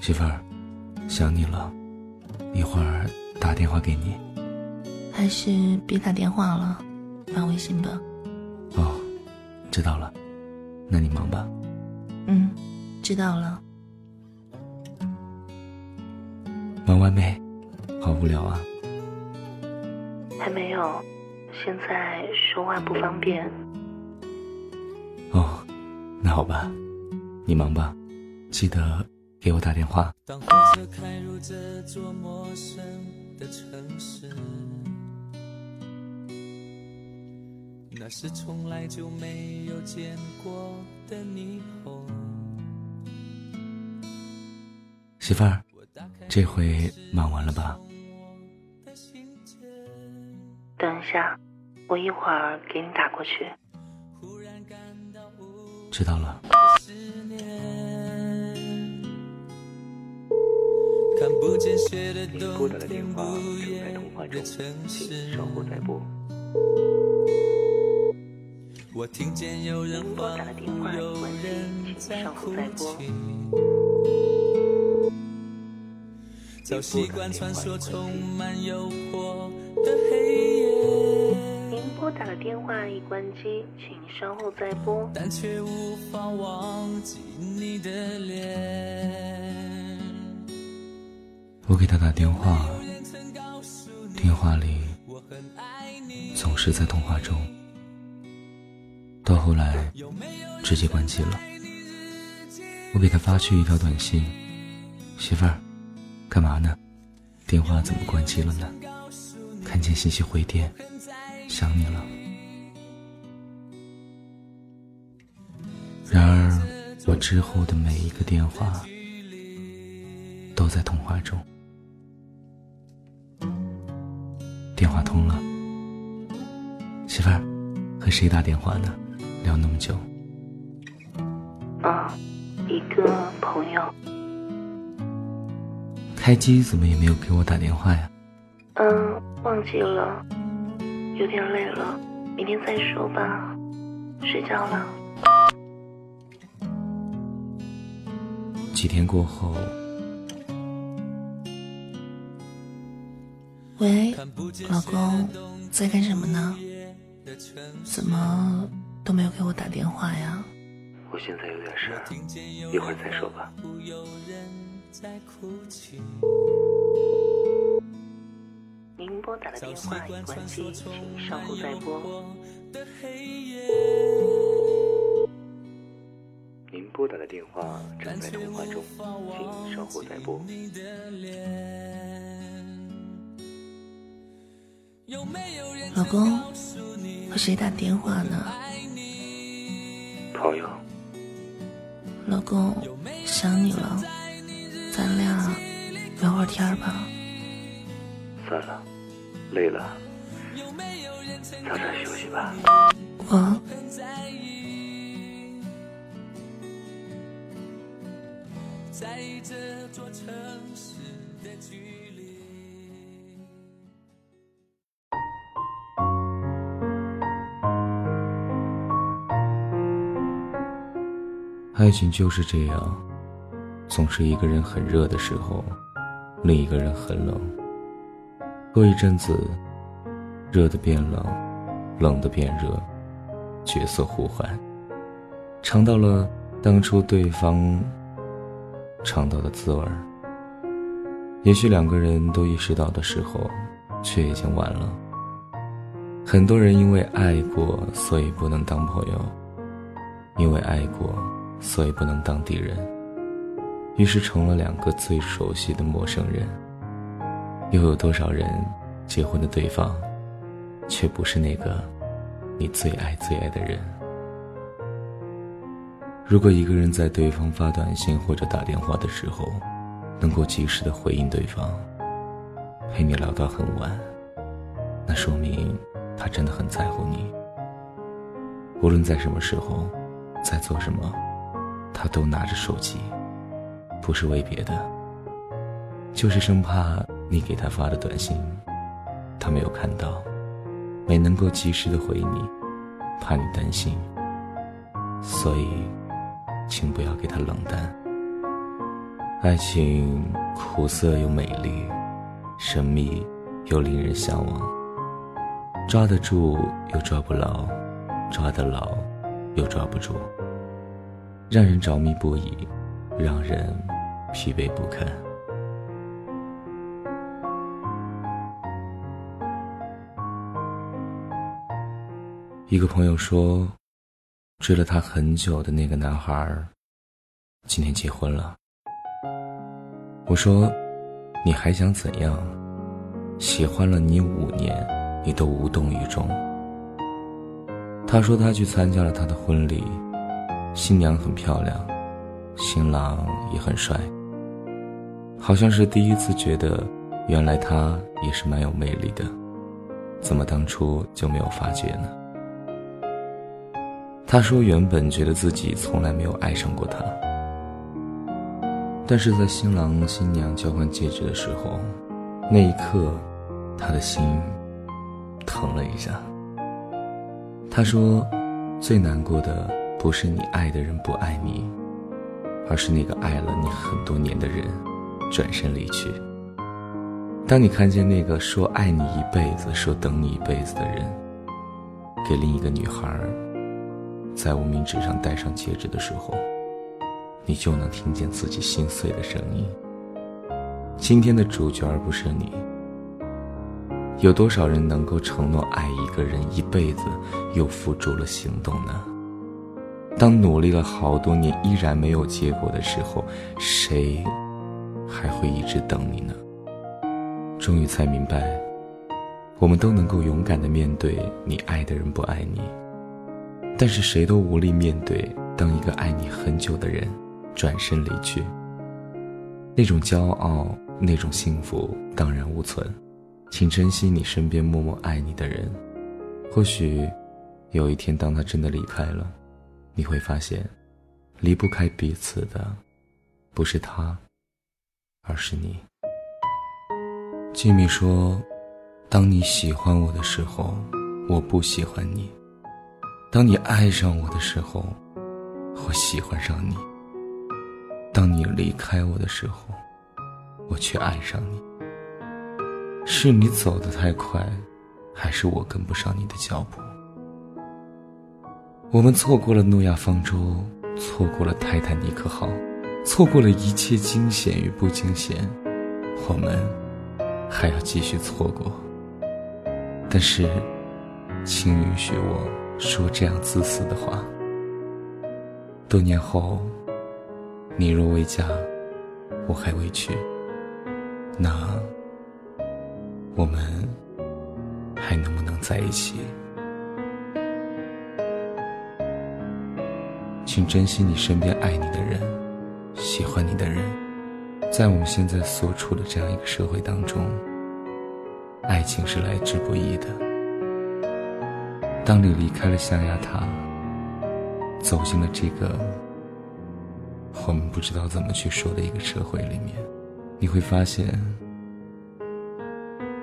媳妇儿，想你了，一会儿打电话给你。还是别打电话了，发微信吧。哦，知道了，那你忙吧。嗯，知道了。忙完没？好无聊啊。还没有，现在说话不方便。哦，那好吧，你忙吧，记得给我打电话。当火车开入这座陌生的城市，那是从来就没有见过的霓虹。媳妇儿，这回忙完了吧？等一下，我一会儿给你打过去。知道了。您拨打的电话正在通话中，请稍后再拨。您拨打的电话已关机，请稍后再拨。早习惯传说充满诱惑的黑夜。您拨打的电话已关机，请稍后再拨。但却无法忘记你的脸。我给他打电话，电话里总是在通话中，到后来直接关机了。我给他发去一条短信：“媳妇儿。”干嘛呢？电话怎么关机了呢？看见信息回电，想你了。然而，我之后的每一个电话都在通话中。电话通了，媳妇儿，和谁打电话呢？聊那么久。啊，一个朋友。开机怎么也没有给我打电话呀？嗯，忘记了，有点累了，明天再说吧，睡觉了。几天过后，喂，老公，在干什么呢？怎么都没有给我打电话呀？我现在有点事，一会儿再说吧。您拨打的电话已关机，请稍后再拨。您拨打的电话正在通话中，请稍后再拨。老公，和谁打电话呢？朋友。老公，想你了。咱俩聊会儿天吧。算了，累了，早点休息吧。我。爱情就是这样。总是一个人很热的时候，另一个人很冷。过一阵子，热的变冷，冷的变热，角色互换。尝到了当初对方尝到的滋味。也许两个人都意识到的时候，却已经晚了。很多人因为爱过，所以不能当朋友；因为爱过，所以不能当敌人。于是成了两个最熟悉的陌生人。又有多少人结婚的对方，却不是那个你最爱最爱的人？如果一个人在对方发短信或者打电话的时候，能够及时的回应对方，陪你聊到很晚，那说明他真的很在乎你。无论在什么时候，在做什么，他都拿着手机。不是为别的，就是生怕你给他发的短信，他没有看到，没能够及时的回你，怕你担心，所以，请不要给他冷淡。爱情苦涩又美丽，神秘又令人向往。抓得住又抓不牢，抓得牢又抓不住，让人着迷不已，让人疲惫不堪。一个朋友说，追了他很久的那个男孩，今天结婚了。我说，你还想怎样？喜欢了你五年，你都无动于衷。他说他去参加了他的婚礼，新娘很漂亮，新郎也很帅。好像是第一次觉得，原来他也是蛮有魅力的，怎么当初就没有发觉呢？他说：“原本觉得自己从来没有爱上过他，但是在新郎新娘交换戒指的时候，那一刻，他的心疼了一下。”他说：“最难过的不是你爱的人不爱你，而是那个爱了你很多年的人转身离去。当你看见那个说爱你一辈子、说等你一辈子的人，给另一个女孩。”在无名指上戴上戒指的时候，你就能听见自己心碎的声音。今天的主角而不是你。有多少人能够承诺爱一个人一辈子，又付诸了行动呢？当努力了好多年依然没有结果的时候，谁还会一直等你呢？终于才明白，我们都能够勇敢的面对你爱的人不爱你。但是谁都无力面对，当一个爱你很久的人转身离去，那种骄傲，那种幸福荡然无存。请珍惜你身边默默爱你的人，或许有一天，当他真的离开了，你会发现，离不开彼此的，不是他，而是你。吉米说：“当你喜欢我的时候，我不喜欢你。”当你爱上我的时候，我喜欢上你；当你离开我的时候，我却爱上你。是你走得太快，还是我跟不上你的脚步？我们错过了诺亚方舟，错过了泰坦尼克号，错过了一切惊险与不惊险，我们还要继续错过。但是，请允许我。说这样自私的话。多年后，你若未嫁，我还未娶，那我们还能不能在一起？请珍惜你身边爱你的人，喜欢你的人。在我们现在所处的这样一个社会当中，爱情是来之不易的。当你离开了象牙塔，走进了这个我们不知道怎么去说的一个社会里面，你会发现，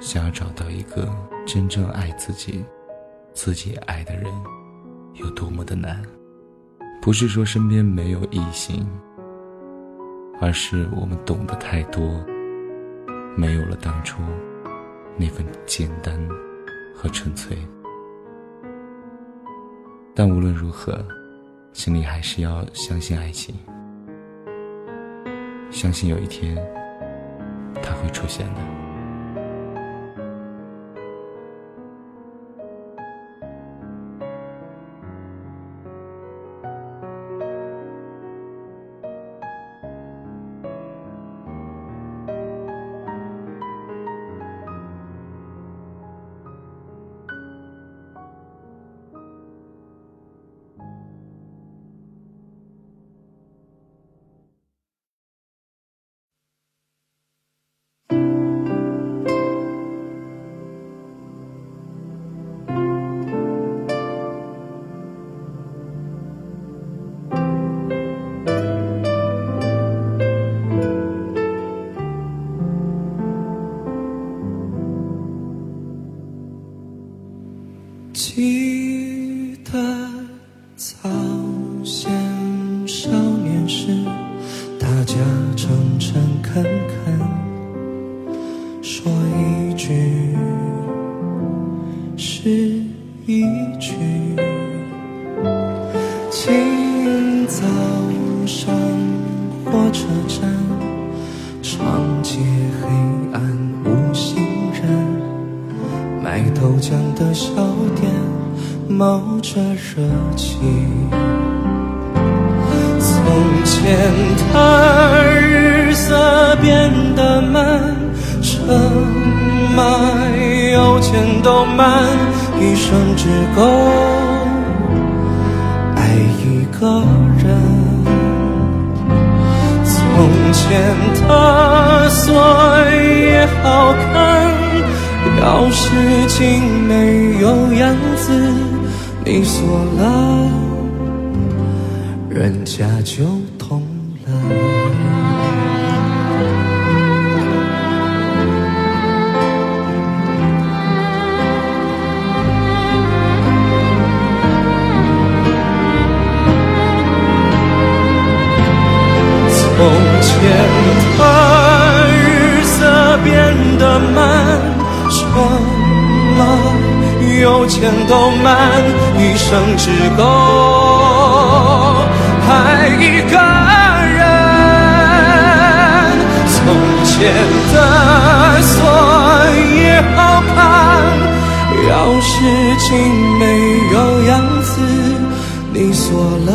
想要找到一个真正爱自己、自己爱的人，有多么的难。不是说身边没有异性，而是我们懂得太多，没有了当初那份简单和纯粹。但无论如何，心里还是要相信爱情，相信有一天，它会出现的。记得早先少年时大家诚诚恳恳说一句是一句。清早上火车站冒着热气。从前的日色变得慢，车马邮件都慢，一生只够爱一个人。从前的锁也好看，钥匙精没有样子，你锁了。人家就一生只够。爱一个人，从前的锁也好看，钥匙精没有样子，你锁，了。